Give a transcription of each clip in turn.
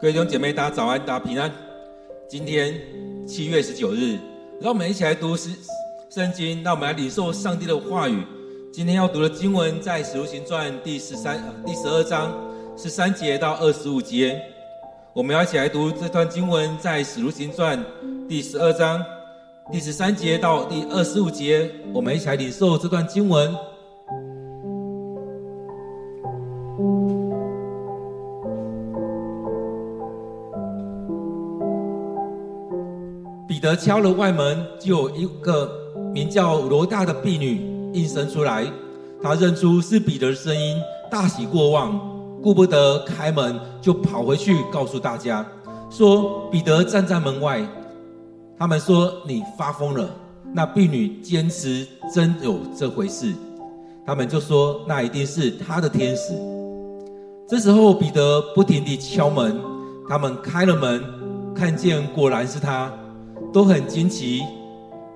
各位弟兄姐妹，大家早安，大家平安。今天七月十九日，让我们一起来读诗圣经，让我们来领受上帝的话语。今天要读的经文在《使徒行传》第十三、第十二章十三节到二十五节。我们要一起来读这段经文，在《使徒行传》第十二章第十三节到第二十五节。我们一起来领受这段经文。敲了外门，就有一个名叫罗大的婢女应声出来。她认出是彼得的声音，大喜过望。顾不得开门，就跑回去告诉大家，说彼得站在门外。他们说你发疯了。那婢女坚持真有这回事，他们就说那一定是他的天使。这时候彼得不停地敲门，他们开了门，看见果然是他，都很惊奇。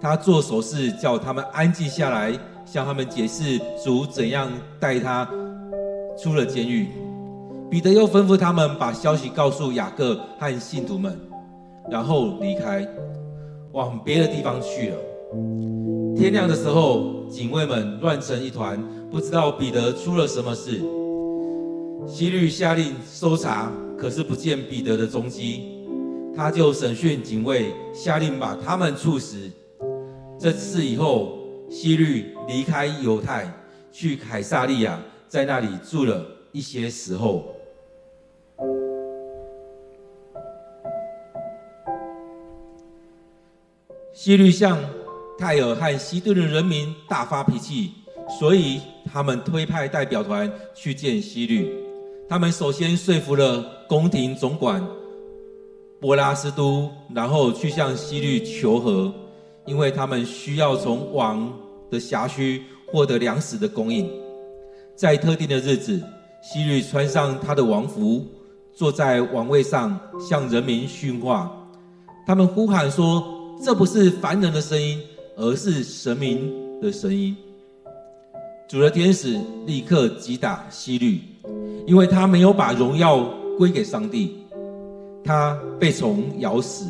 他做手势叫他们安静下来，向他们解释主怎样带他出了监狱。彼得又吩咐他们把消息告诉雅各和信徒们，然后离开，往别的地方去了。天亮的时候，警卫们乱成一团，不知道彼得出了什么事。希律下令搜查，可是不见彼得的踪迹，他就审讯警卫，下令把他们处死。这次以后，希律离开犹太，去凯撒利亚，在那里住了一些时候。希律向泰尔和西顿的人民大发脾气，所以他们推派代表团去见希律。他们首先说服了宫廷总管波拉斯都，然后去向希律求和，因为他们需要从王的辖区获得粮食的供应。在特定的日子，希律穿上他的王服，坐在王位上，向人民训话。他们呼喊说，这不是凡人的声音，而是神明的声音。主的天使立刻击打希律，因为他没有把荣耀归给上帝，他被虫咬死。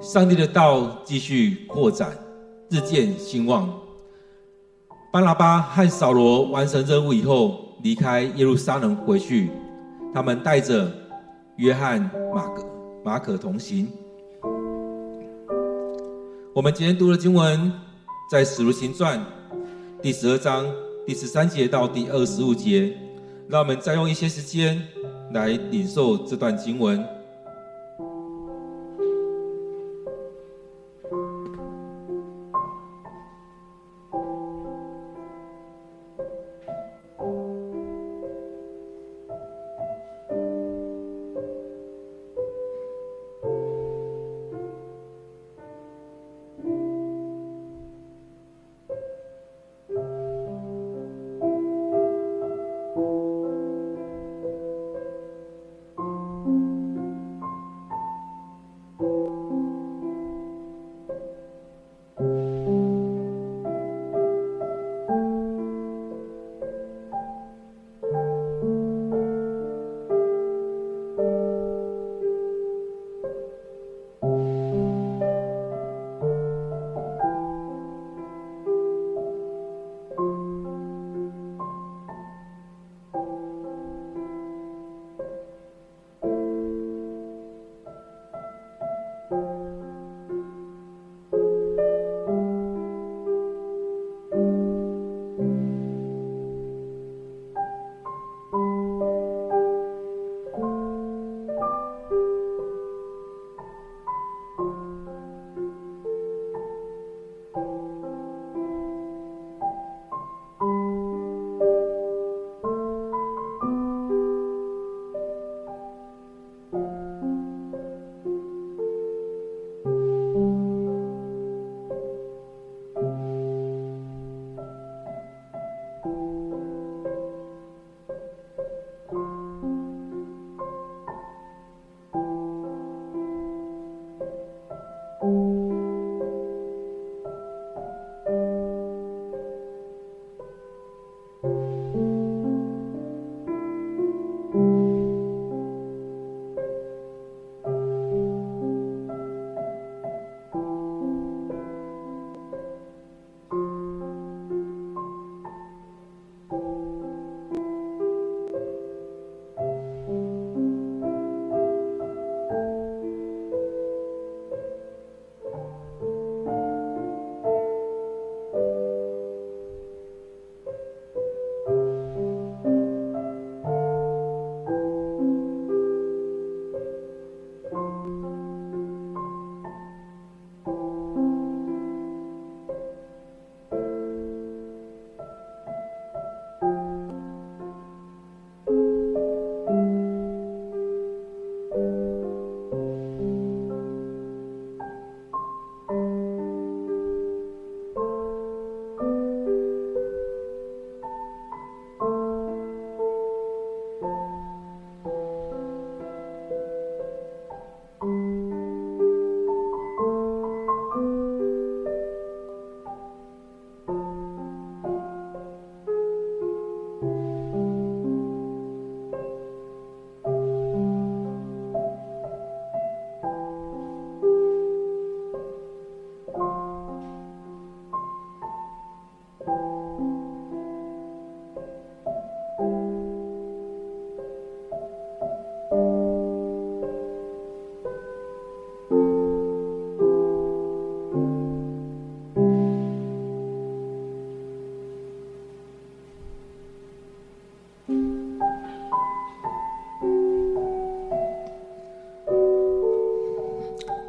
上帝的道继续扩展，日渐兴旺。巴拿巴和扫罗完成任务以后，离开耶路撒冷回去，他们带着约翰、马可、马可同行。我们今天读的经文在《使徒行传》第十二章第十三节到第二十五节，让我们再用一些时间来领受这段经文。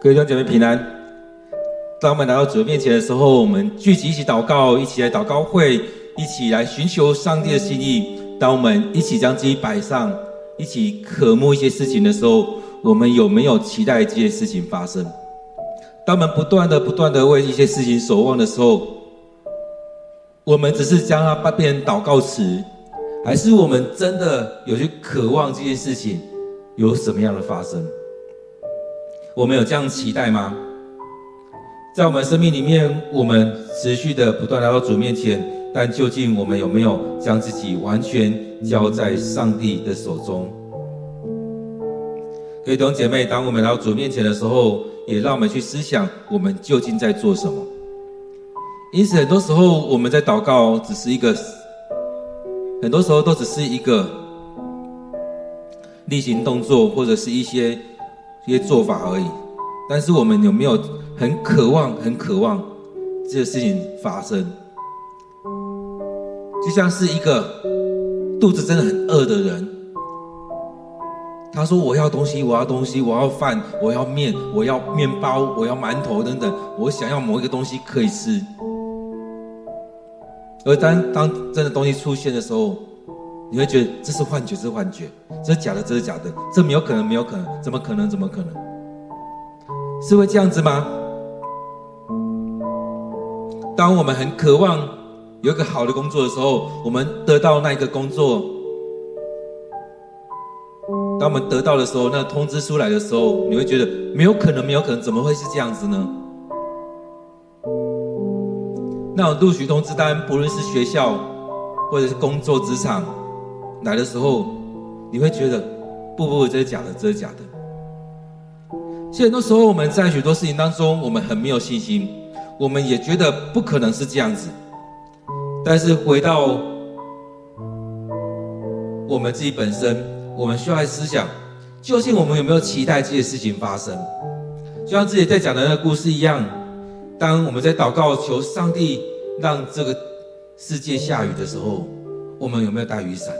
弟兄姐妹平安。当我们来到主的面前的时候，我们聚集一起祷告，一起来祷告会，一起来寻求上帝的心意。当我们一起将自己摆上，一起渴慕一些事情的时候，我们有没有期待这些事情发生？当我们不断的、不断的为一些事情守望的时候，我们只是将它变成祷告词，还是我们真的有去渴望这件事情有什么样的发生？我们有这样期待吗？在我们生命里面，我们持续的不断来到主面前，但究竟我们有没有将自己完全交在上帝的手中？各位弟兄姐妹，当我们来到主面前的时候，也让我们去思想，我们究竟在做什么？因此，很多时候我们在祷告，只是一个，很多时候都只是一个例行动作，或者是一些一些做法而已。但是，我们有没有很渴望、很渴望这个事情发生？就像是一个肚子真的很饿的人，他说：“我要东西，我要东西，我要饭，我要面，我要面包，我要馒头等等，我想要某一个东西可以吃。”而当当真的东西出现的时候，你会觉得这是幻觉，这是幻觉，这是假的，这是假的，这没有可能，没有可能，怎么可能？怎么可能？是会这样子吗？当我们很渴望有一个好的工作的时候，我们得到那一个工作，当我们得到的时候，那个通知书来的时候，你会觉得没有可能，没有可能，怎么会是这样子呢？那种录取通知单，不论是学校或者是工作职场来的时候，你会觉得不不不，这是假的，这是假的。其实很多时候我们在许多事情当中，我们很没有信心，我们也觉得不可能是这样子。但是回到我们自己本身，我们需要来思想，究竟我们有没有期待这些事情发生？就像自己在讲的那个故事一样。当我们在祷告求上帝让这个世界下雨的时候，我们有没有带雨伞？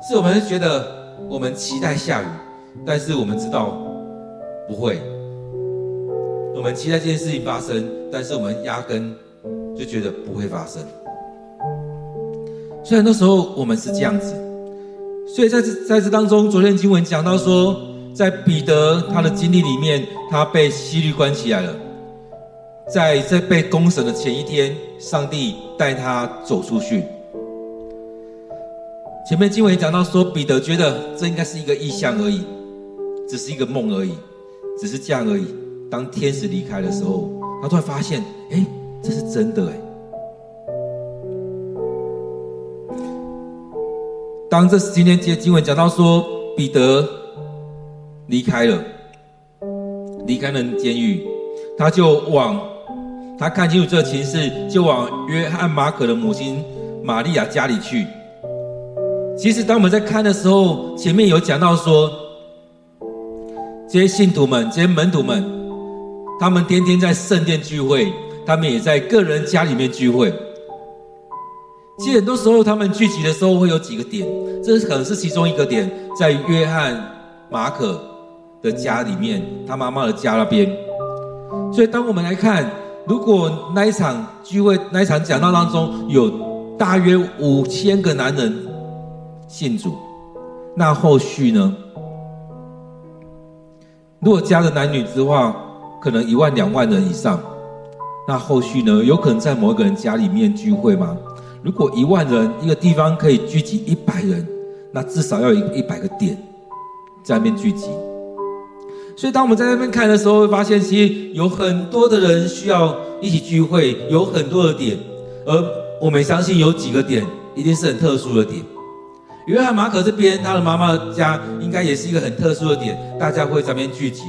是我们觉得我们期待下雨，但是我们知道不会。我们期待这件事情发生，但是我们压根就觉得不会发生。所以很多时候我们是这样子。所以在这在这当中，昨天经文讲到说，在彼得他的经历里面，他被西律关起来了。在在被公审的前一天，上帝带他走出去。前面经文讲到说，彼得觉得这应该是一个异象而已，只是一个梦而已，只是这样而已。当天使离开的时候，他突然发现，哎，这是真的哎。当这今天接经文讲到说，彼得离开了，离开了监狱，他就往。他看清楚这情势，就往约翰马可的母亲玛利亚家里去。其实，当我们在看的时候，前面有讲到说，这些信徒们、这些门徒们，他们天天在圣殿聚会，他们也在个人家里面聚会。其实，很多时候他们聚集的时候会有几个点，这是可能是其中一个点，在约翰马可的家里面，他妈妈的家那边。所以，当我们来看。如果那一场聚会、那一场讲道当中有大约五千个男人信主，那后续呢？如果加了男女之话，可能一万两万人以上。那后续呢？有可能在某一个人家里面聚会吗？如果一万人一个地方可以聚集一百人，那至少要有一百个点在那边聚集。所以，当我们在那边看的时候，会发现其实有很多的人需要一起聚会，有很多的点，而我们相信有几个点一定是很特殊的点。约翰马可这边，他的妈妈家应该也是一个很特殊的点，大家会在那边聚集。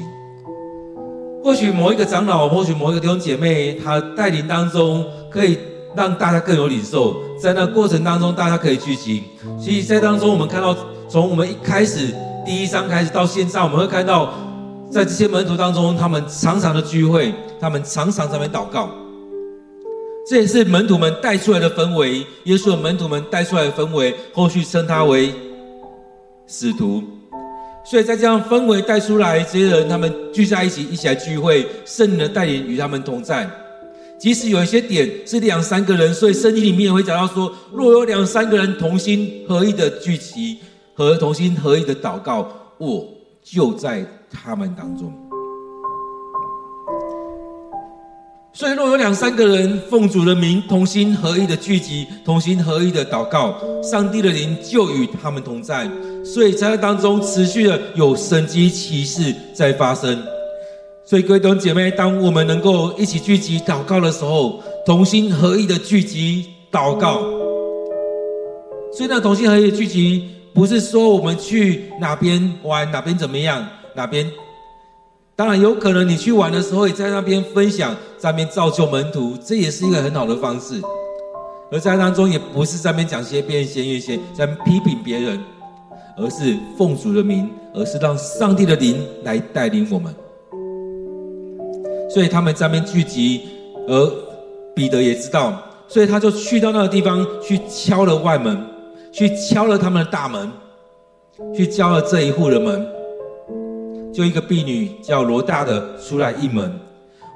或许某一个长老，或许某一个弟兄姐妹，他带领当中，可以让大家更有领受。在那过程当中，大家可以聚集。所以，在当中，我们看到从我们一开始第一章开始到现在，我们会看到。在这些门徒当中，他们常常的聚会，他们常常在那边祷告。这也是门徒们带出来的氛围，耶稣的门徒们带出来的氛围，后续称他为使徒。所以在这样氛围带出来，这些人他们聚在一起，一起来聚会，圣灵的带领与他们同在。即使有一些点是两三个人，所以圣经里面也会讲到说，若有两三个人同心合意的聚集和同心合意的祷告，我就在他们当中。所以，若有两三个人奉主的名同心合意的聚集，同心合意的祷告，上帝的灵就与他们同在。所以，在当中持续的有神迹奇事在发生。所以，各位弟兄姐妹，当我们能够一起聚集祷告的时候，同心合意的聚集祷告。所以，那同心合意的聚集，不是说我们去哪边玩，哪边怎么样，哪边。当然，有可能你去玩的时候，也在那边分享，在那边造就门徒，这也是一个很好的方式。而在当中，也不是在那边讲些边闲言闲，在批评别人，而是奉主的名，而是让上帝的灵来带领我们。所以他们在那边聚集，而彼得也知道，所以他就去到那个地方去敲了外门，去敲了他们的大门，去敲了这一户的门。就一个婢女叫罗大的出来应门。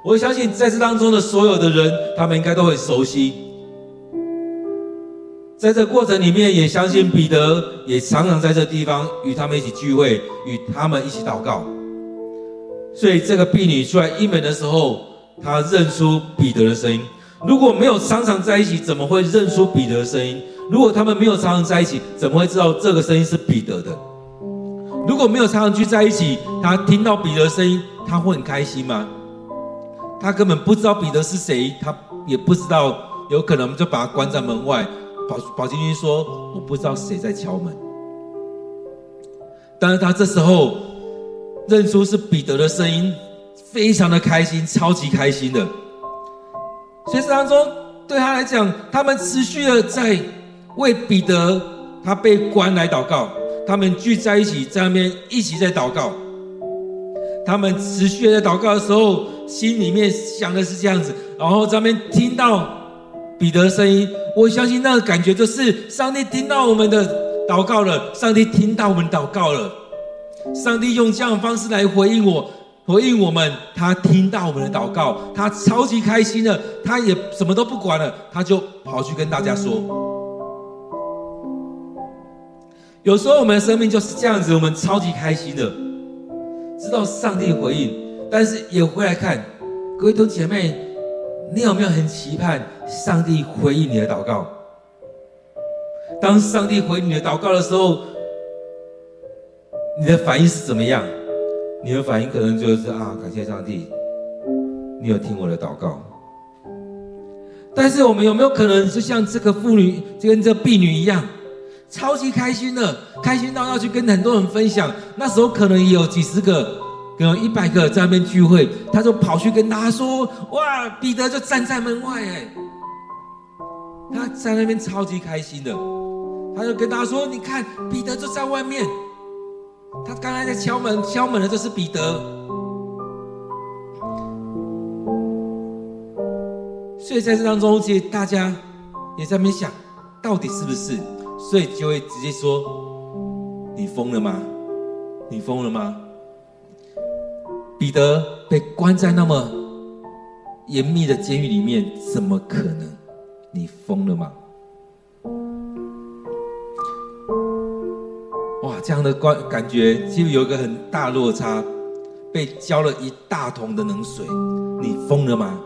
我相信在这当中的所有的人，他们应该都很熟悉。在这过程里面，也相信彼得也常常在这地方与他们一起聚会，与他们一起祷告。所以，这个婢女出来应门的时候，她认出彼得的声音。如果没有常常在一起，怎么会认出彼得的声音？如果他们没有常常在一起，怎么会知道这个声音是彼得的？如果没有常常聚在一起，他听到彼得的声音，他会很开心吗？他根本不知道彼得是谁，他也不知道，有可能就把他关在门外，跑跑进去说：“我不知道谁在敲门。”但是他这时候。认出是彼得的声音，非常的开心，超级开心的。所以这当中对他来讲，他们持续的在为彼得他被关来祷告。他们聚在一起，在那边一起在祷告。他们持续在祷告的时候，心里面想的是这样子，然后在那边听到彼得的声音，我相信那个感觉就是上帝听到我们的祷告了，上帝听到我们祷告了。上帝用这样的方式来回应我，回应我们。他听到我们的祷告，他超级开心的，他也什么都不管了，他就跑去跟大家说。有时候我们的生命就是这样子，我们超级开心的，知道上帝回应，但是也回来看，各位弟兄姐妹，你有没有很期盼上帝回应你的祷告？当上帝回你的祷告的时候。你的反应是怎么样？你的反应可能就是啊，感谢上帝，你有听我的祷告。但是我们有没有可能就像这个妇女，就跟这婢女一样，超级开心的，开心到要去跟很多人分享？那时候可能也有几十个，可能一百个在那边聚会，他就跑去跟大家说：“哇，彼得就站在门外，哎，他在那边超级开心的，他就跟大家说：你看，彼得就在外面。”他刚才在敲门，敲门的就是彼得。所以在这当中，其实大家也在那边想，到底是不是？所以就会直接说：“你疯了吗？你疯了吗？”彼得被关在那么严密的监狱里面，怎么可能？你疯了吗？哇这样的关感觉，就有一个很大落差，被浇了一大桶的冷水，你疯了吗？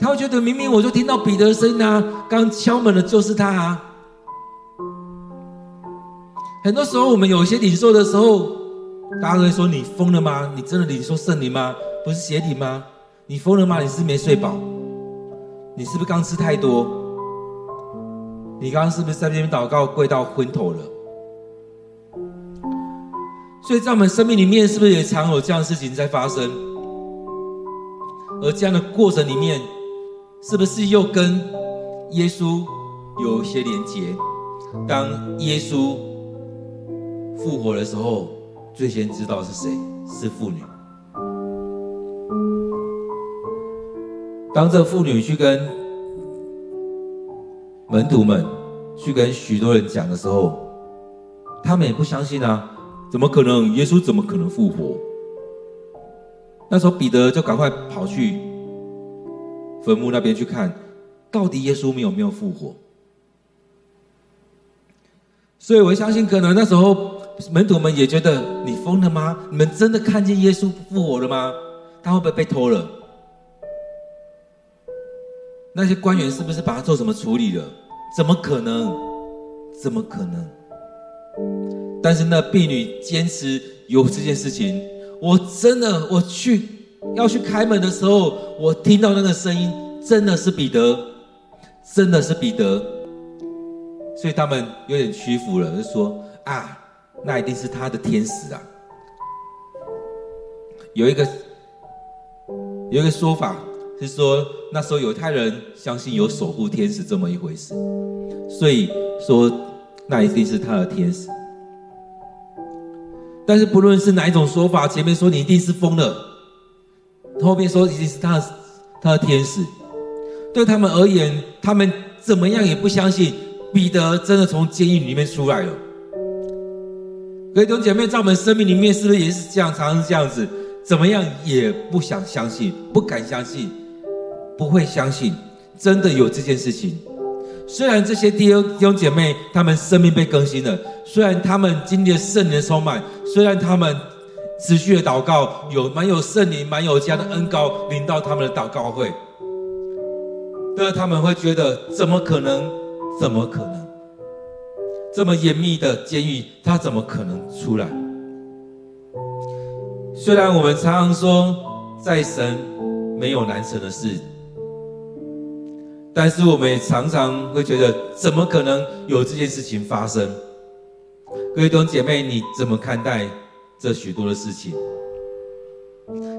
他会觉得明明我就听到彼得的声音啊，刚敲门的就是他啊。很多时候我们有一些领受的时候，大家都会说你疯了吗？你真的领受圣灵吗？不是邪灵吗？你疯了吗？你是没睡饱？你是不是刚吃太多？你刚刚是不是在那边祷告跪到昏头了？所以在我们生命里面，是不是也常有这样的事情在发生？而这样的过程里面，是不是又跟耶稣有一些连结？当耶稣复活的时候，最先知道是谁？是妇女。当这妇女去跟门徒们、去跟许多人讲的时候，他们也不相信啊。怎么可能？耶稣怎么可能复活？那时候彼得就赶快跑去坟墓那边去看，到底耶稣有没有复活？所以我相信，可能那时候门徒们也觉得你疯了吗？你们真的看见耶稣复活了吗？他会不会被偷了？那些官员是不是把他做什么处理了？怎么可能？怎么可能？但是那婢女坚持有这件事情。我真的，我去要去开门的时候，我听到那个声音，真的是彼得，真的是彼得，所以他们有点屈服了，就说啊，那一定是他的天使啊。有一个有一个说法是说，那时候犹太人相信有守护天使这么一回事，所以说那一定是他的天使。但是不论是哪一种说法，前面说你一定是疯了，后面说一定是他的他的天使，对他们而言，他们怎么样也不相信彼得真的从监狱里面出来了。各位弟兄姐妹，在我们生命里面是不是也是这样？常常是这样子，怎么样也不想相信，不敢相信，不会相信，真的有这件事情。虽然这些弟兄弟兄姐妹他们生命被更新了，虽然他们经历了圣灵的充满，虽然他们持续的祷告，有满有圣灵、满有这样的恩膏临到他们的祷告会，但是他们会觉得怎么可能？怎么可能？这么严密的监狱，他怎么可能出来？虽然我们常常说，在神没有难成的事。但是我们也常常会觉得，怎么可能有这件事情发生？各位弟兄姐妹，你怎么看待这许多的事情？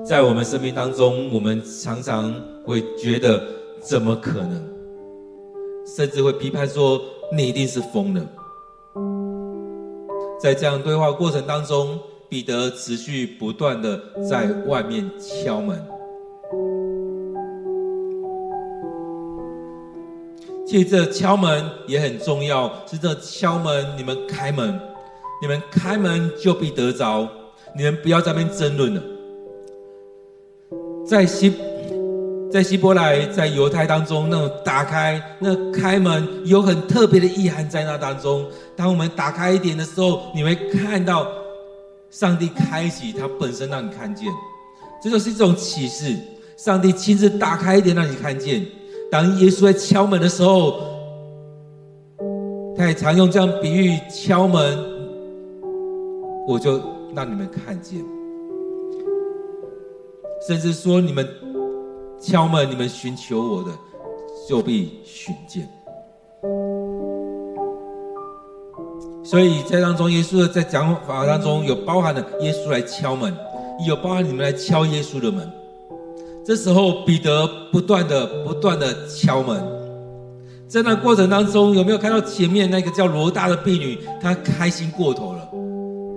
在我们生命当中，我们常常会觉得，怎么可能？甚至会批判说，你一定是疯了。在这样对话过程当中，彼得持续不断的在外面敲门。其实这敲门也很重要，是这敲门，你们开门，你们开门就必得着，你们不要在那边争论了。在希在希伯来，在犹太当中，那种打开那开门有很特别的意涵在那当中。当我们打开一点的时候，你会看到上帝开启他本身让你看见，这就是一种启示。上帝亲自打开一点让你看见。当耶稣在敲门的时候，他也常用这样比喻敲门，我就让你们看见，甚至说你们敲门，你们寻求我的，就必寻见。所以在当中，耶稣的在讲法当中有包含了耶稣来敲门，有包含你们来敲耶稣的门。这时候，彼得不断的、不断的敲门，在那过程当中，有没有看到前面那个叫罗大的婢女？她开心过头了，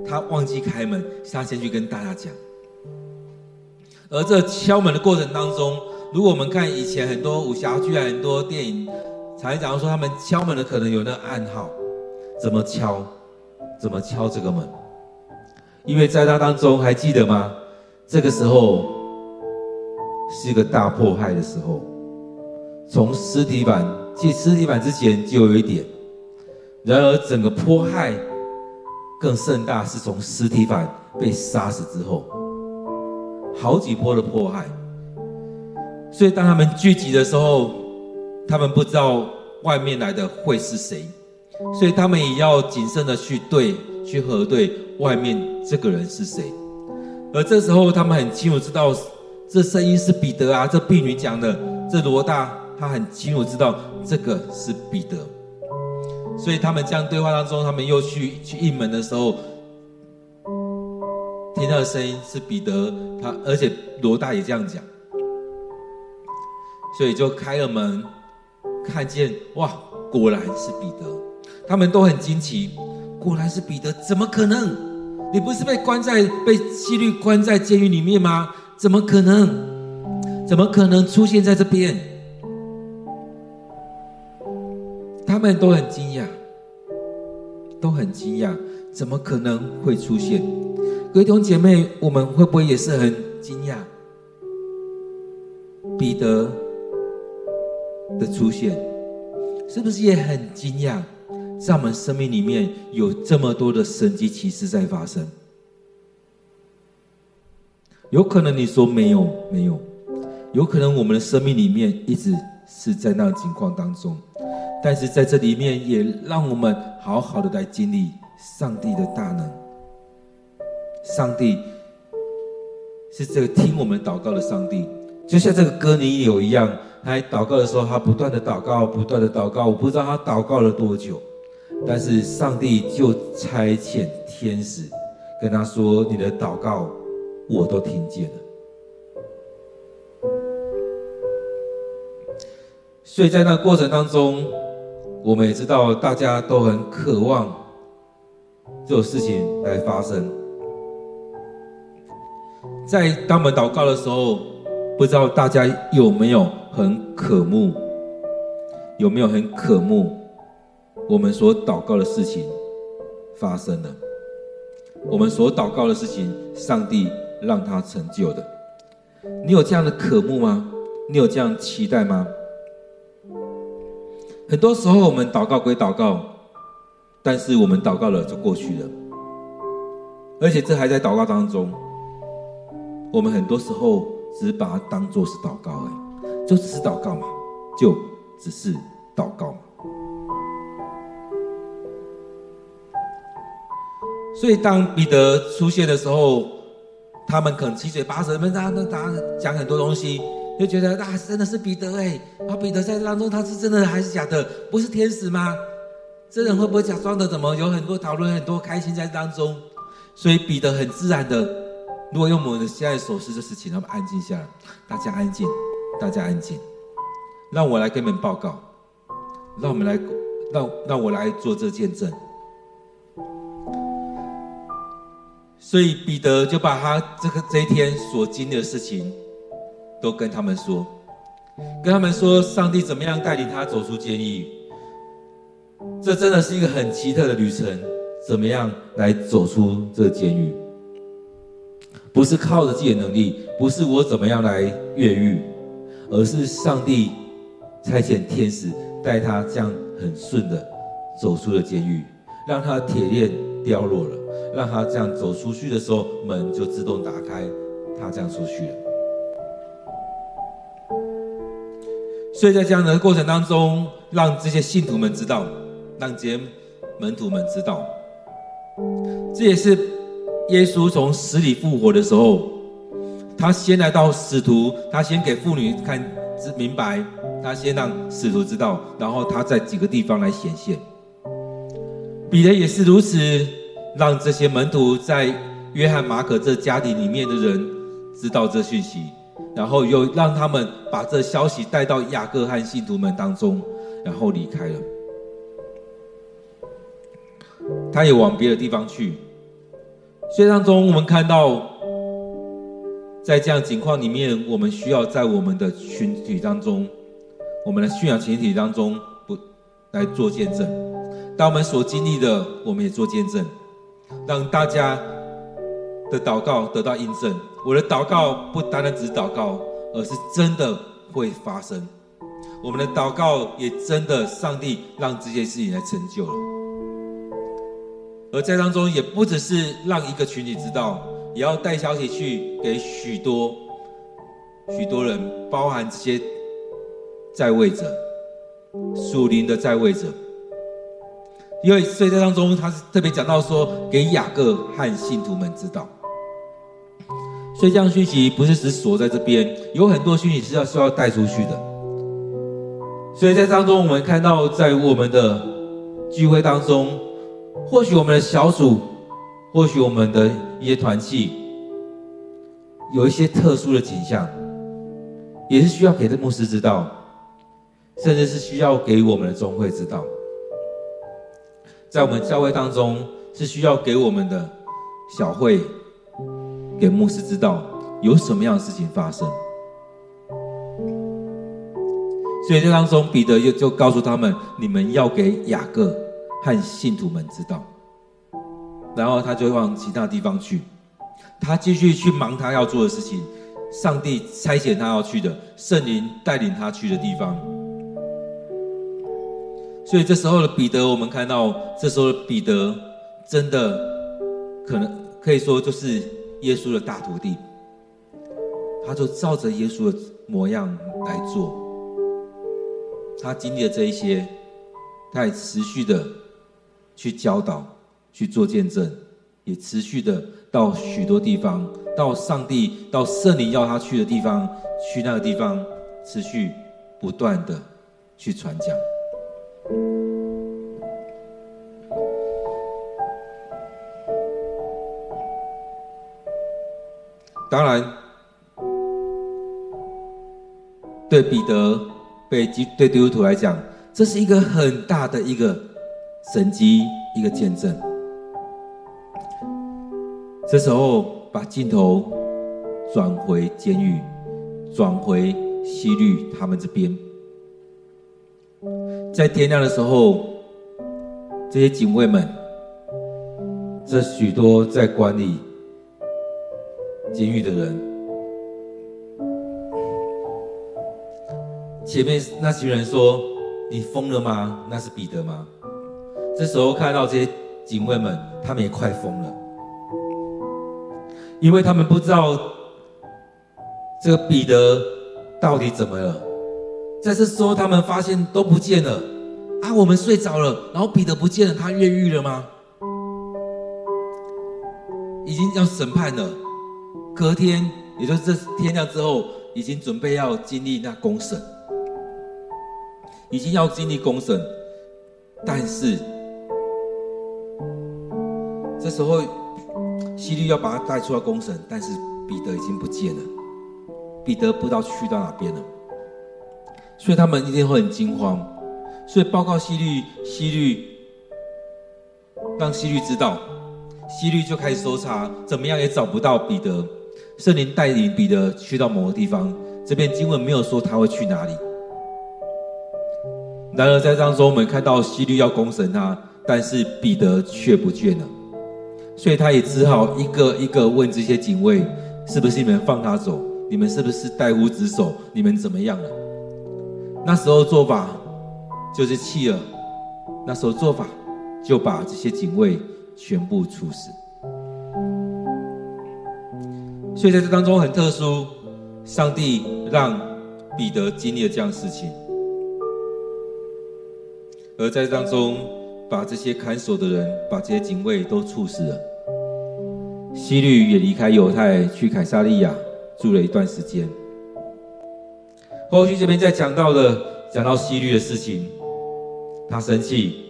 她忘记开门，她先去跟大家讲。而这敲门的过程当中，如果我们看以前很多武侠剧啊、很多电影，才讲到说他们敲门的可能有那个暗号，怎么敲？怎么敲这个门？因为在那当中，还记得吗？这个时候。是一个大迫害的时候，从尸体板，其实司提反之前就有一点，然而整个迫害更盛大，是从尸体板被杀死之后，好几波的迫害。所以当他们聚集的时候，他们不知道外面来的会是谁，所以他们也要谨慎的去对，去核对外面这个人是谁。而这时候他们很清楚知道。这声音是彼得啊！这婢女讲的，这罗大他很清楚知道这个是彼得，所以他们这样对话当中，他们又去去应门的时候，听到的声音是彼得，他而且罗大也这样讲，所以就开了门，看见哇，果然是彼得，他们都很惊奇，果然是彼得，怎么可能？你不是被关在被希律关在监狱里面吗？怎么可能？怎么可能出现在这边？他们都很惊讶，都很惊讶，怎么可能会出现？各位弟兄姐妹，我们会不会也是很惊讶？彼得的出现，是不是也很惊讶？在我们生命里面有这么多的神迹奇事在发生，有可能你说没有，没有，有可能我们的生命里面一直是在那个情况当中，但是在这里面也让我们好好的来经历上帝的大能。上帝是这个听我们祷告的上帝，就像这个歌里有一样，他祷告的时候，他不断的祷告，不断的祷告，我不知道他祷告了多久。但是上帝就差遣天使跟他说：“你的祷告我都听见了。”所以在那过程当中，我们也知道大家都很渴望这种事情来发生。在当我们祷告的时候，不知道大家有没有很渴慕，有没有很渴慕？我们所祷告的事情发生了，我们所祷告的事情，上帝让他成就的。你有这样的渴慕吗？你有这样期待吗？很多时候我们祷告归祷告，但是我们祷告了就过去了，而且这还在祷告当中。我们很多时候只把它当作是祷告而已，就只是祷告嘛，就只是祷告嘛。所以，当彼得出现的时候，他们可能七嘴八舌，跟他、他讲很多东西，就觉得啊，真的是彼得哎，啊，彼得在当中，他是真的还是假的？不是天使吗？这人会不会假装的？怎么有很多讨论，很多开心在当中？所以彼得很自然的，如果用我们现在所思的事情，他们安静下来，大家安静，大家安静，让我来跟你们报告，让我们来，让让我来做这见证。所以彼得就把他这个这一天所经历的事情，都跟他们说，跟他们说上帝怎么样带领他走出监狱。这真的是一个很奇特的旅程，怎么样来走出这个监狱？不是靠着自己的能力，不是我怎么样来越狱，而是上帝差遣天使带他这样很顺的走出了监狱，让他铁链掉落了。让他这样走出去的时候，门就自动打开，他这样出去了。所以在这样的过程当中，让这些信徒们知道，让这些门徒们知道，这也是耶稣从死里复活的时候，他先来到使徒，他先给妇女看知明白，他先让使徒知道，然后他在几个地方来显现。彼得也是如此。让这些门徒在约翰、马可这家庭里面的人知道这讯息，然后又让他们把这消息带到雅各和信徒们当中，然后离开了。他也往别的地方去。所以当中，我们看到，在这样情况里面，我们需要在我们的群体当中，我们的信仰群体当中，不来做见证。当我们所经历的，我们也做见证。让大家的祷告得到印证。我的祷告不单单只是祷告，而是真的会发生。我们的祷告也真的，上帝让这些事情来成就了。而在当中，也不只是让一个群体知道，也要带消息去给许多许多人，包含这些在位者、属灵的在位者。因为所以在当中，他是特别讲到说，给雅各和信徒们知道。所以这样讯息不是只锁在这边，有很多讯息是要需要带出去的。所以在当中，我们看到在我们的聚会当中，或许我们的小组，或许我们的一些团契，有一些特殊的景象，也是需要给这牧师知道，甚至是需要给我们的中会知道。在我们教会当中，是需要给我们的小会，给牧师知道有什么样的事情发生。所以这当中，彼得就就告诉他们：你们要给雅各和信徒们知道。然后他就往其他地方去，他继续去忙他要做的事情。上帝差遣他要去的，圣灵带领他去的地方。所以这时候的彼得，我们看到这时候的彼得，真的可能可以说就是耶稣的大徒弟。他就照着耶稣的模样来做。他经历了这一些，他也持续的去教导。去做见证，也持续的到许多地方，到上帝、到圣灵要他去的地方，去那个地方，持续不断的去传讲。当然，对彼得、被基对基督徒来讲，这是一个很大的一个神迹，一个见证。这时候，把镜头转回监狱，转回希律他们这边。在天亮的时候，这些警卫们，这许多在管理监狱的人，前面那群人说：“你疯了吗？那是彼得吗？”这时候看到这些警卫们，他们也快疯了。因为他们不知道这个彼得到底怎么了，在这时候他们发现都不见了啊！我们睡着了，然后彼得不见了，他越狱了吗？已经要审判了，隔天，也就是这天亮之后，已经准备要经历那公审，已经要经历公审，但是这时候。希律要把他带出来公审，但是彼得已经不见了，彼得不知道去到哪边了，所以他们一定会很惊慌，所以报告希律，希律让希律知道，希律就开始搜查，怎么样也找不到彼得，圣灵带领彼得去到某个地方，这边经文没有说他会去哪里，然而在当中我们看到希律要公审他，但是彼得却不见了。所以他也只好一个一个问这些警卫：“是不是你们放他走？你们是不是怠忽职守？你们怎么样了？”那时候做法就是弃了，那时候做法就把这些警卫全部处死。所以在这当中很特殊，上帝让彼得经历了这样的事情，而在这当中。把这些看守的人，把这些警卫都处死了。希律也离开犹太，去凯撒利亚住了一段时间。后续这边再讲到的，讲到希律的事情，他生气，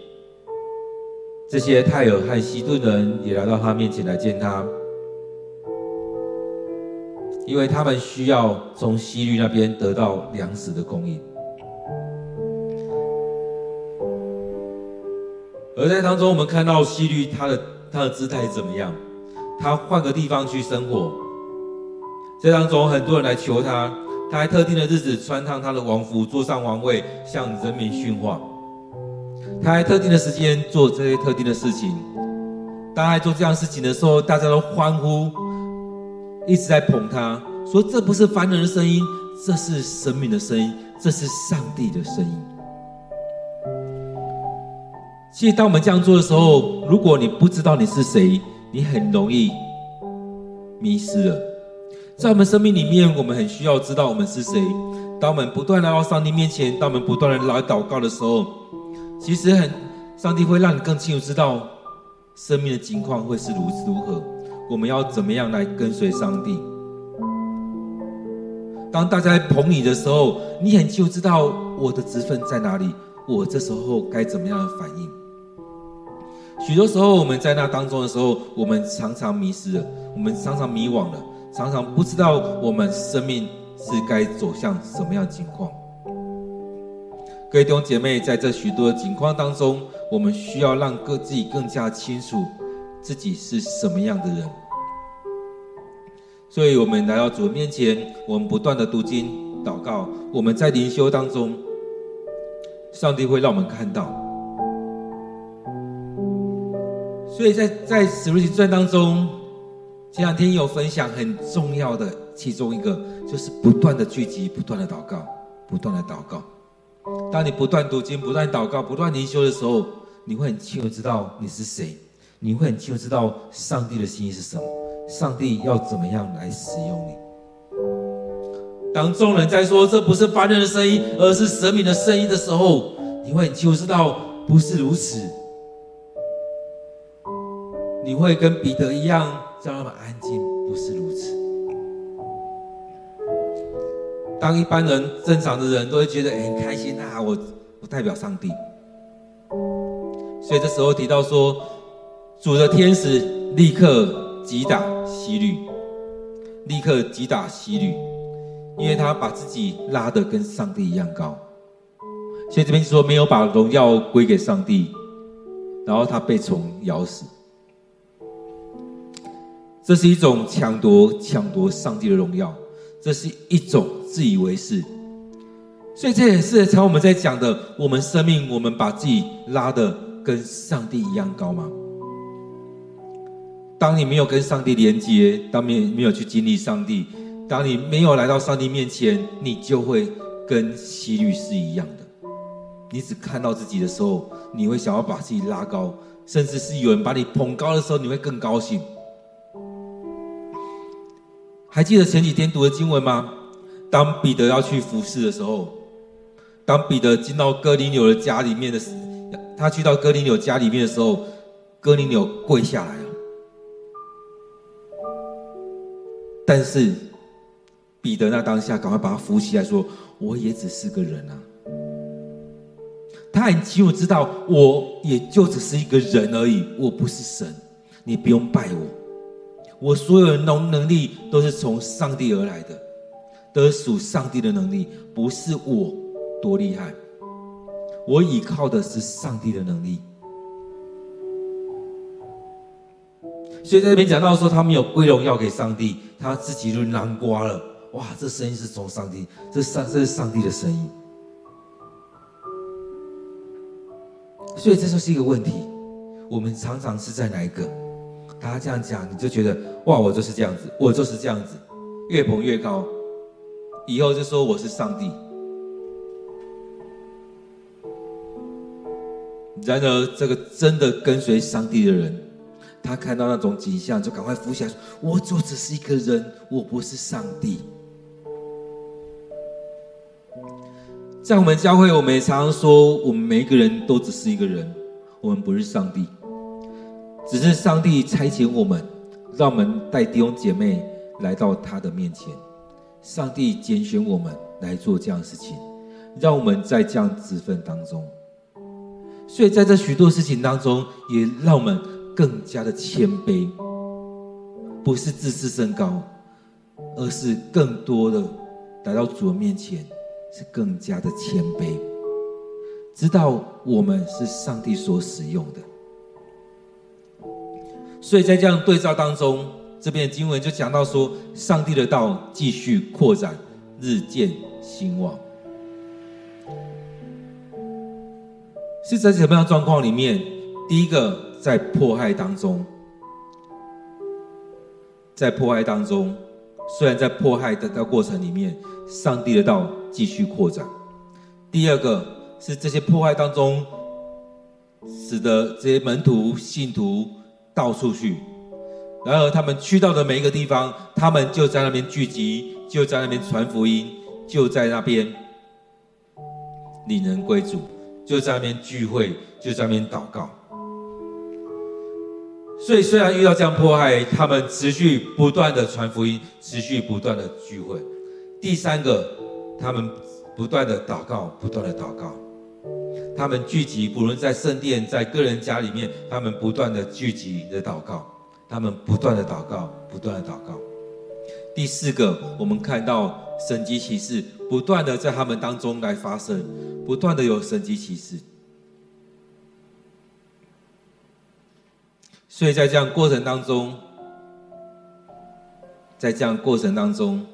这些泰尔和西顿人也来到他面前来见他，因为他们需要从希律那边得到粮食的供应。而在当中，我们看到希律他的他的姿态怎么样？他换个地方去生活。在当中，很多人来求他，他在特定的日子穿上他的王服，坐上王位，向人民训话。他在特定的时间做这些特定的事情。当他做这样事情的时候，大家都欢呼，一直在捧他，说这不是凡人的声音，这是神明的声音，这是上帝的声音。其实，当我们这样做的时候，如果你不知道你是谁，你很容易迷失了。在我们生命里面，我们很需要知道我们是谁。当我们不断来到上帝面前，当我们不断的来祷告的时候，其实很，上帝会让你更清楚知道生命的情况会是如如何。我们要怎么样来跟随上帝？当大家捧你的时候，你很清楚知道我的职分在哪里，我这时候该怎么样的反应？许多时候，我们在那当中的时候，我们常常迷失了，我们常常迷惘了，常常不知道我们生命是该走向什么样的情况。各位弟兄姐妹，在这许多的情况当中，我们需要让各自己更加清楚自己是什么样的人。所以，我们来到主的面前，我们不断的读经、祷告，我们在灵修当中，上帝会让我们看到。所以在在使徒行传当中，前两天有分享很重要的其中一个，就是不断的聚集，不断的祷告，不断的祷告。当你不断读经、不断祷告、不断灵修的时候，你会很清楚知道你是谁，你会很清楚知道上帝的心意是什么，上帝要怎么样来使用你。当众人在说这不是凡人的声音，而是神明的声音的时候，你会很清楚知道不是如此。你会跟彼得一样，叫他们安静，不是如此。当一般人正常的人都会觉得很开心啊，我我代表上帝。所以这时候提到说，主的天使立刻击打希律，立刻击打希律。因为他把自己拉得跟上帝一样高，所以这边说没有把荣耀归给上帝，然后他被虫咬死，这是一种抢夺抢夺上帝的荣耀，这是一种自以为是，所以这也是常我们在讲的，我们生命我们把自己拉得跟上帝一样高吗？当你没有跟上帝连接，当你没有去经历上帝。当你没有来到上帝面前，你就会跟希律是一样的。你只看到自己的时候，你会想要把自己拉高，甚至是有人把你捧高的时候，你会更高兴。还记得前几天读的经文吗？当彼得要去服侍的时候，当彼得进到哥尼纽的家里面的时，他去到哥尼纽家里面的时候，哥尼纽跪下来了，但是。彼得那当下，赶快把他扶起来，说：“我也只是个人啊。”他很清楚知道，我也就只是一个人而已，我不是神，你不用拜我。我所有的能能力都是从上帝而来的，都属上帝的能力，不是我多厉害。我依靠的是上帝的能力。所以在这边讲到说，他没有归荣耀给上帝，他自己就南瓜了。哇，这声音是从上帝，这上这是上帝的声音，所以这就是一个问题。我们常常是在哪一个？他这样讲，你就觉得哇，我就是这样子，我就是这样子，越捧越高，以后就说我是上帝。然而，这个真的跟随上帝的人，他看到那种景象，就赶快扶起来说：“我就只是一个人，我不是上帝。”在我们教会，我们也常常说，我们每一个人都只是一个人，我们不是上帝，只是上帝差遣我们，让我们带弟兄姐妹来到他的面前。上帝拣选我们来做这样的事情，让我们在这样职分当中。所以在这许多事情当中，也让我们更加的谦卑，不是自视甚高，而是更多的来到主的面前。是更加的谦卑，知道我们是上帝所使用的，所以在这样对照当中，这边经文就讲到说，上帝的道继续扩展，日渐兴旺。是在什么样的状况里面？第一个，在迫害当中，在迫害当中，虽然在迫害的的过程里面，上帝的道。继续扩展。第二个是这些迫害当中，使得这些门徒、信徒到处去，然而他们去到的每一个地方，他们就在那边聚集，就在那边传福音，就在那边领人归主，就在那边聚会，就在那边祷告。所以虽然遇到这样迫害，他们持续不断的传福音，持续不断的聚会。第三个。他们不断的祷告，不断的祷告。他们聚集，不论在圣殿，在个人家里面，他们不断的聚集的祷告。他们不断的祷告，不断的祷告。第四个，我们看到神迹奇事不断的在他们当中来发生，不断的有神迹奇事。所以在这样过程当中，在这样过程当中，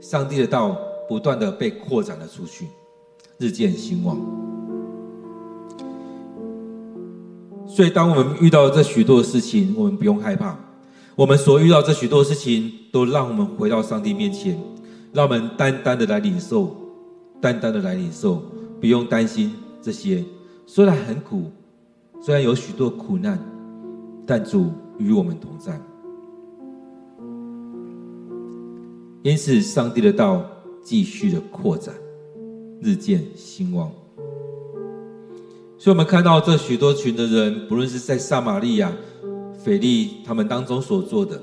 上帝的道。不断的被扩展了出去，日渐兴旺。所以，当我们遇到这许多的事情，我们不用害怕。我们所遇到这许多事情，都让我们回到上帝面前，让我们单单的来领受，单单的来领受，不用担心这些。虽然很苦，虽然有许多苦难，但主与我们同在。因此，上帝的道继续的扩展，日渐兴旺。所以，我们看到这许多群的人，不论是在撒玛利亚、腓利他们当中所做的，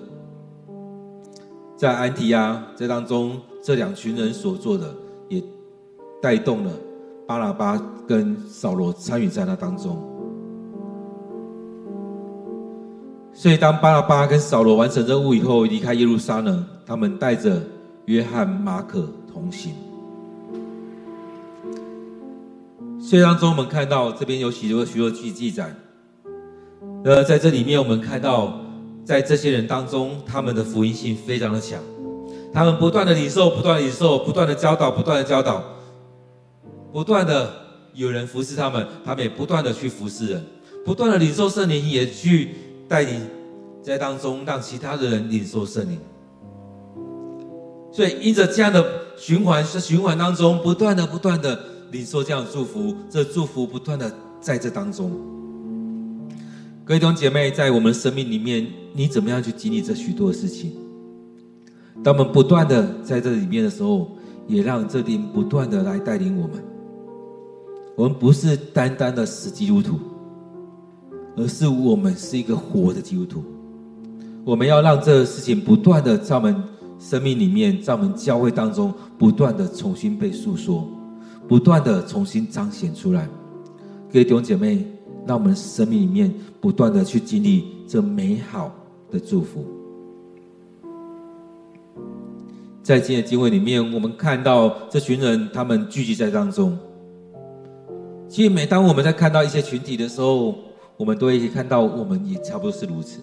在安提亚这当中，这两群人所做的，也带动了巴拿巴跟扫罗参与在那当中。所以，当巴拿巴跟扫罗完成任务以后，离开耶路撒冷，他们带着约翰、马可同行。所以当中，我们看到这边有许多许多记记载。呃，在这里面，我们看到，在这些人当中，他们的福音性非常的强，他们不断的领受，不断的领受，不断的教导，不断的教导，不断的有人服侍他们，他们也不断的去服侍人，不断的领受圣灵，也去带领在当中让其他的人领受圣灵。所以，因着这样的循环，是循环当中不断的、不断的。领受这样的祝福，这祝福不断的在这当中。各位弟兄姐妹，在我们生命里面，你怎么样去经历这许多的事情？当我们不断的在这里面的时候，也让这灵不断的来带领我们。我们不是单单的死基督徒，而是我们是一个活的基督徒。我们要让这个事情不断的在我们生命里面，在我们教会当中，不断的重新被诉说。不断的重新彰显出来，各位弟兄姐妹，让我们生命里面不断的去经历这美好的祝福。在今天的经文里面，我们看到这群人，他们聚集在当中。其实，每当我们在看到一些群体的时候，我们都会看到，我们也差不多是如此。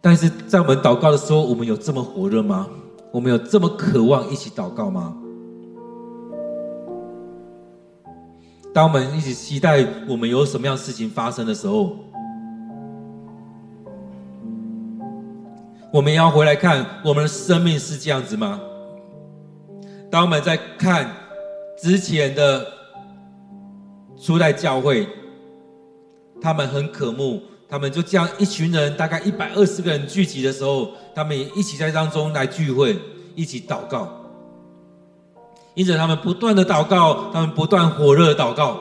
但是在我们祷告的时候，我们有这么火热吗？我们有这么渴望一起祷告吗？当我们一起期待我们有什么样事情发生的时候，我们要回来看我们的生命是这样子吗？当我们在看之前的初代教会，他们很渴慕，他们就这样一群人，大概一百二十个人聚集的时候，他们也一起在当中来聚会，一起祷告。因此，他们不断的祷告，他们不断火热的祷告，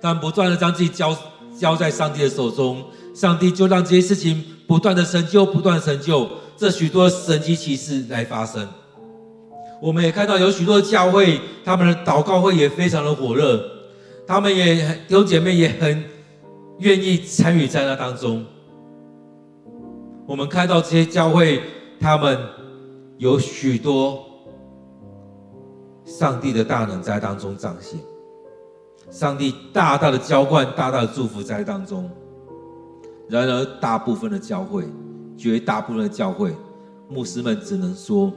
他们不断的将自己交交在上帝的手中，上帝就让这些事情不断的成就，不断成就，这许多神迹奇事来发生。我们也看到有许多教会，他们的祷告会也非常的火热，他们也弟兄姐妹也很愿意参与在那当中。我们看到这些教会，他们有许多。上帝的大能在当中彰显，上帝大大的浇灌、大大的祝福在当中。然而，大部分的教会，绝大部分的教会，牧师们只能说：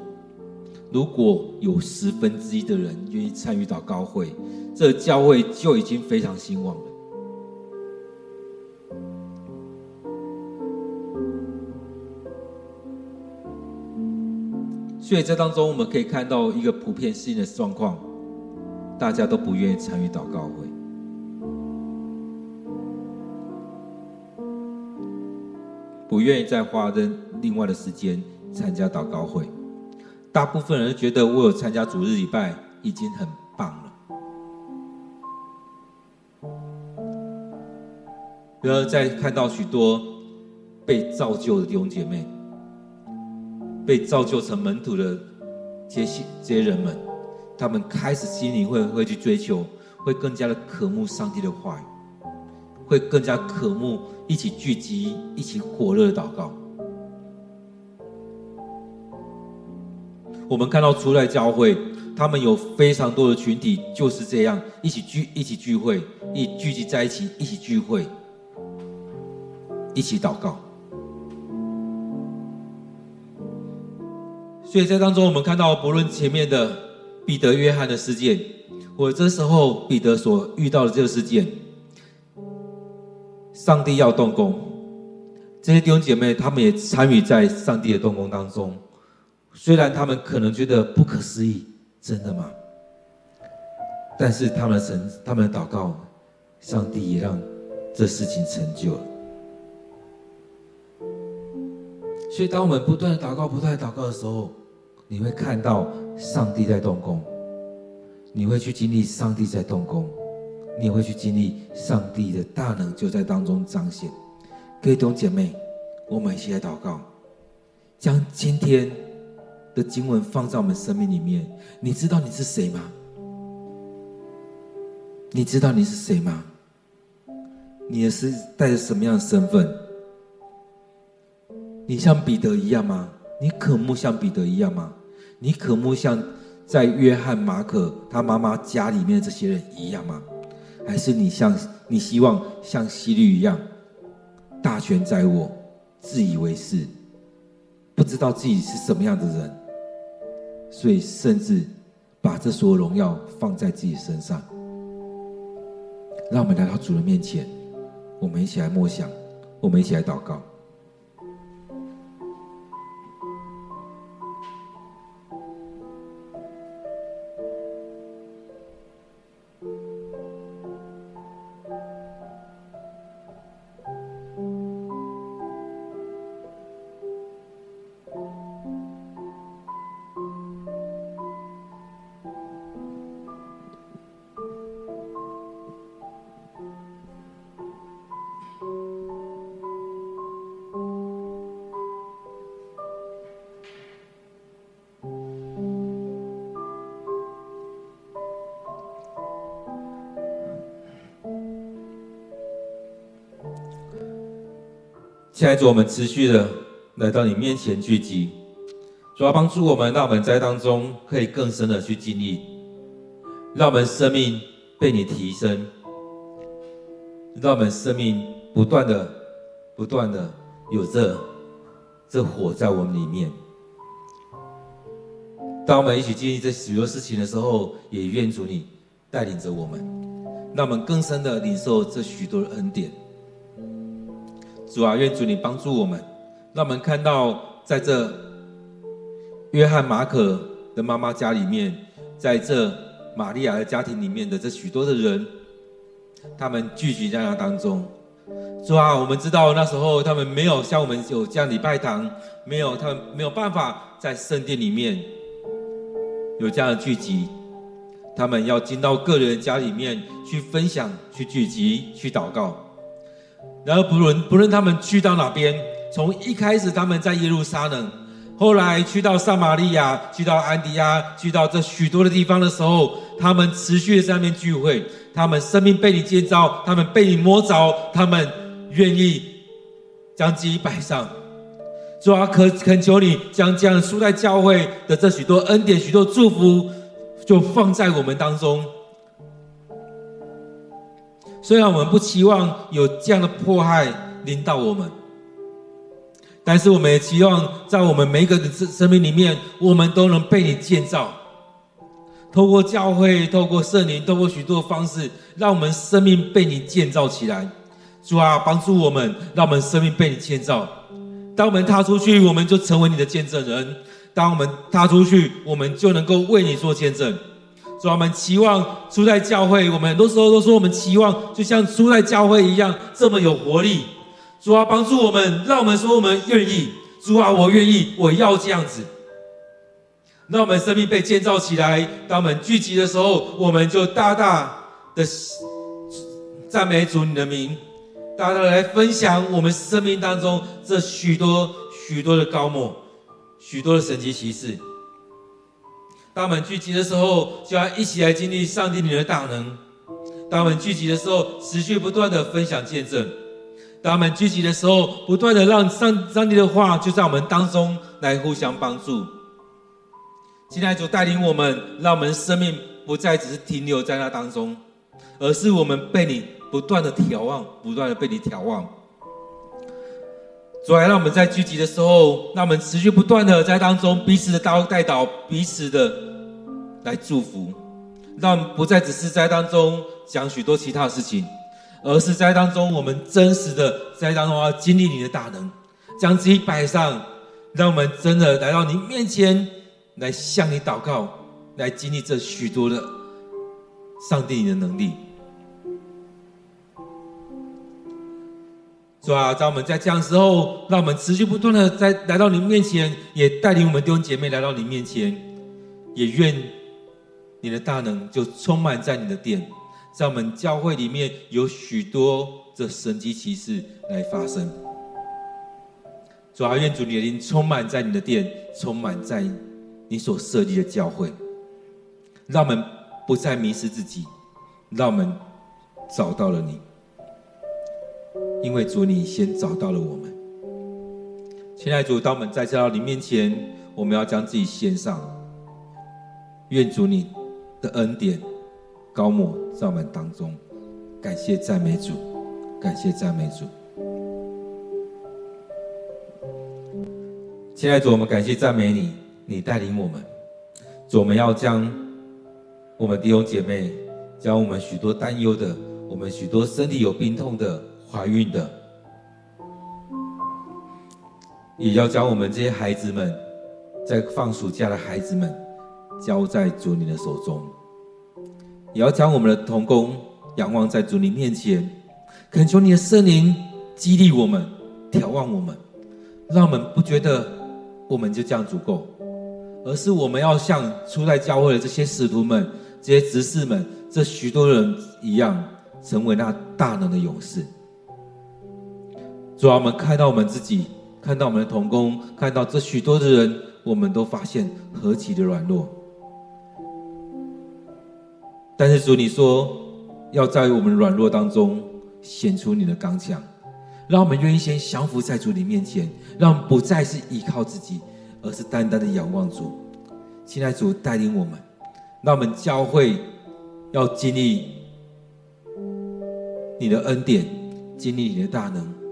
如果有十分之一的人愿意参与祷告会，这教会就已经非常兴旺了。所以，在当中我们可以看到一个普遍性的状况，大家都不愿意参与祷告会，不愿意再花的另外的时间参加祷告会。大部分人觉得我有参加主日礼拜已经很棒了。然而，在看到许多被造就的弟兄姐妹。被造就成门徒的这些这些人们，他们开始心里会会去追求，会更加的渴慕上帝的话语，会更加渴慕一起聚集、一起火热的祷告。我们看到初代教会，他们有非常多的群体就是这样一起聚、一起聚会、一聚集在一起、一起聚会、一起祷告。所以在当中，我们看到，不论前面的彼得、约翰的事件，或者这时候彼得所遇到的这个事件，上帝要动工，这些弟兄姐妹他们也参与在上帝的动工当中。虽然他们可能觉得不可思议，真的吗？但是他们的神，他们的祷告，上帝也让这事情成就了。所以，当我们不断的祷告、不断的祷告的时候，你会看到上帝在动工，你会去经历上帝在动工，你也会去经历上帝的大能就在当中彰显。各位弟兄姐妹，我们一起来祷告，将今天的经文放在我们生命里面。你知道你是谁吗？你知道你是谁吗？你是带着什么样的身份？你像彼得一样吗？你渴慕像彼得一样吗？你渴慕像在约翰、马可他妈妈家里面的这些人一样吗？还是你像你希望像希律一样，大权在握，自以为是，不知道自己是什么样的人，所以甚至把这所有荣耀放在自己身上？让我们来到主的面前，我们一起来默想，我们一起来祷告。现在主，我们持续的来到你面前聚集，主要帮助我们，让我们在当中可以更深的去经历，让我们生命被你提升，让我们生命不断的、不断的有这这火在我们里面。当我们一起经历这许多事情的时候，也愿主你带领着我们，让我们更深的领受这许多的恩典。主啊，愿主你帮助我们，让我们看到在这约翰、马可的妈妈家里面，在这玛利亚的家庭里面的这许多的人，他们聚集在那当中。主啊，我们知道那时候他们没有像我们有这样礼拜堂，没有他们没有办法在圣殿里面有这样的聚集，他们要进到个人家里面去分享、去聚集、去祷告。然而，不论不论他们去到哪边，从一开始他们在耶路撒冷，后来去到撒玛利亚，去到安迪亚，去到这许多的地方的时候，他们持续的在那边聚会，他们生命被你建造，他们被你摸着，他们愿意将自己摆上。主啊，恳恳求你将这样输在教会的这许多恩典、许多祝福，就放在我们当中。虽然我们不期望有这样的迫害临到我们，但是我们也期望在我们每一个的生生命里面，我们都能被你建造。透过教会，透过圣灵，透过许多方式，让我们生命被你建造起来。主啊，帮助我们，让我们生命被你建造。当我们踏出去，我们就成为你的见证人。当我们踏出去，我们就能够为你做见证。主啊，我们期望初代教会，我们很多时候都说我们期望，就像初代教会一样这么有活力。主啊，帮助我们，让我们说我们愿意。主啊，我愿意，我要这样子。让我们生命被建造起来。当我们聚集的时候，我们就大大的赞美主你的名，大大的来分享我们生命当中这许多许多的高莫，许多的神奇奇事。当我们聚集的时候，就要一起来经历上帝你的大能。当我们聚集的时候，持续不断的分享见证。当我们聚集的时候，不断的让上上帝的话就在我们当中来互相帮助。现在主带领我们，让我们生命不再只是停留在那当中，而是我们被你不断的眺望，不断的被你眺望。主来让我们在聚集的时候，让我们持续不断的在当中彼此的带带导，彼此的来祝福，让我们不再只是在当中讲许多其他的事情，而是在当中我们真实的在当中要经历你的大能，将自己摆上，让我们真的来到你面前，来向你祷告，来经历这许多的上帝你的能力。主啊，在我们在这样的时候，让我们持续不断的在来到你面前，也带领我们弟兄姐妹来到你面前，也愿你的大能就充满在你的殿，在我们教会里面有许多的神迹奇事来发生。主啊，愿主你的灵充满在你的殿，充满在你所设立的教会，让我们不再迷失自己，让我们找到了你。因为主，你先找到了我们。亲爱的主，当我们再次到你面前，我们要将自己献上。愿主你的恩典高抹在我们当中。感谢赞美主，感谢赞美主。亲爱的主，我们感谢赞美你，你带领我们。主，我们要将我们弟兄姐妹，将我们许多担忧的，我们许多身体有病痛的。怀孕的，也要将我们这些孩子们，在放暑假的孩子们，交在主你的手中；也要将我们的童工仰望在主你面前，恳求你的圣灵激励我们、眺望我们，让我们不觉得我们就这样足够，而是我们要像初代教会的这些使徒们、这些执事们、这许多人一样，成为那大能的勇士。主啊，我们看到我们自己，看到我们的同工，看到这许多的人，我们都发现何其的软弱。但是主，你说要在我们软弱当中显出你的刚强，让我们愿意先降服在主你面前，让我们不再是依靠自己，而是单单的仰望主。现在主带领我们，让我们教会要经历你的恩典，经历你的大能。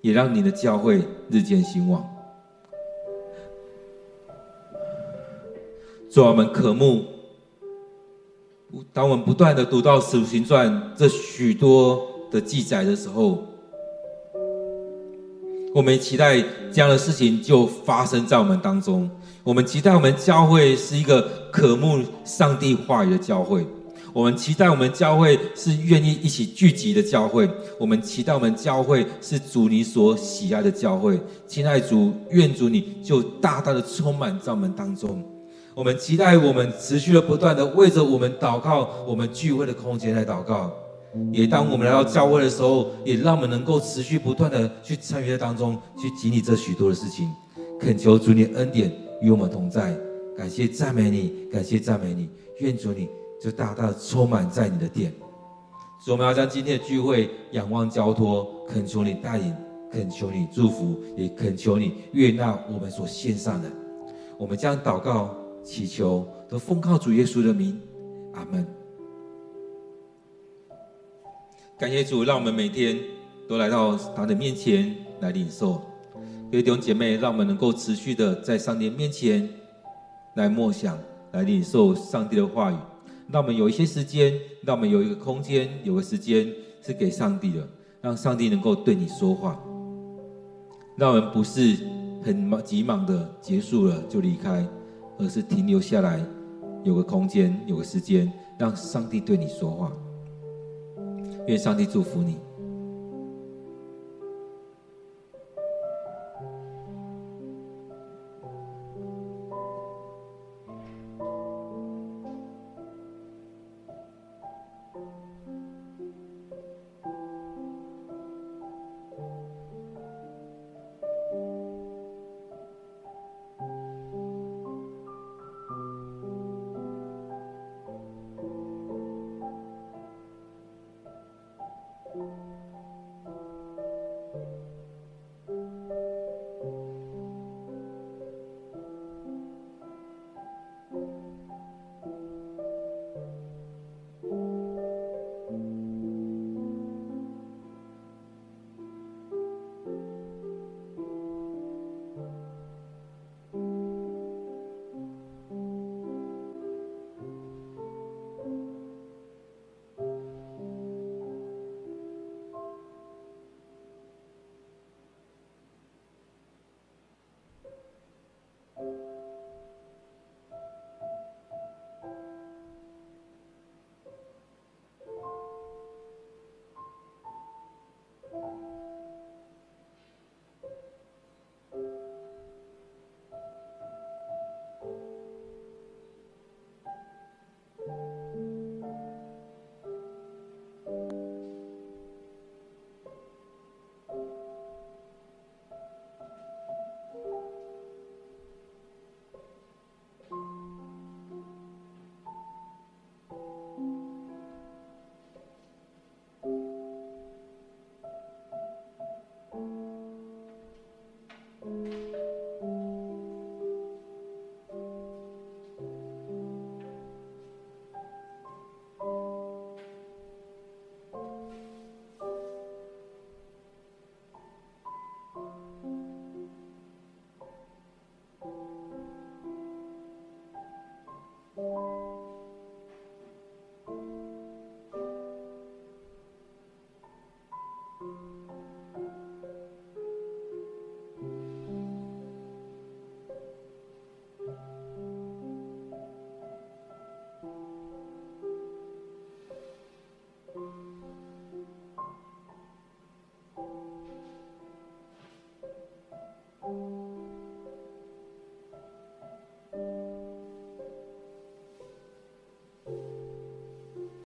也让你的教会日渐兴旺。主，我们渴慕，当我们不断的读到《使徒行传》这许多的记载的时候，我们期待这样的事情就发生在我们当中。我们期待我们教会是一个渴慕上帝话语的教会。我们期待我们教会是愿意一起聚集的教会，我们期待我们教会是主你所喜爱的教会。亲爱主，愿主你就大大的充满在我们当中。我们期待我们持续的不断的为着我们祷告，我们聚会的空间来祷告。也当我们来到教会的时候，也让我们能够持续不断的去参与在当中，去经历这许多的事情。恳求主你恩典与我们同在，感谢赞美你，感谢赞美你，愿主你。就大大的充满在你的殿，所以我们要将今天的聚会仰望交托，恳求你带领，恳求你祝福，也恳求你悦纳我们所献上的。我们将祷告祈求，都奉靠主耶稣的名，阿门。感谢主，让我们每天都来到他的面前来领受。各位弟兄姐妹，让我们能够持续的在上帝面前来默想，来领受上帝的话语。让我们有一些时间，让我们有一个空间，有个时间是给上帝的，让上帝能够对你说话。让我们不是很忙急忙的结束了就离开，而是停留下来，有个空间，有个时间，让上帝对你说话。愿上帝祝福你。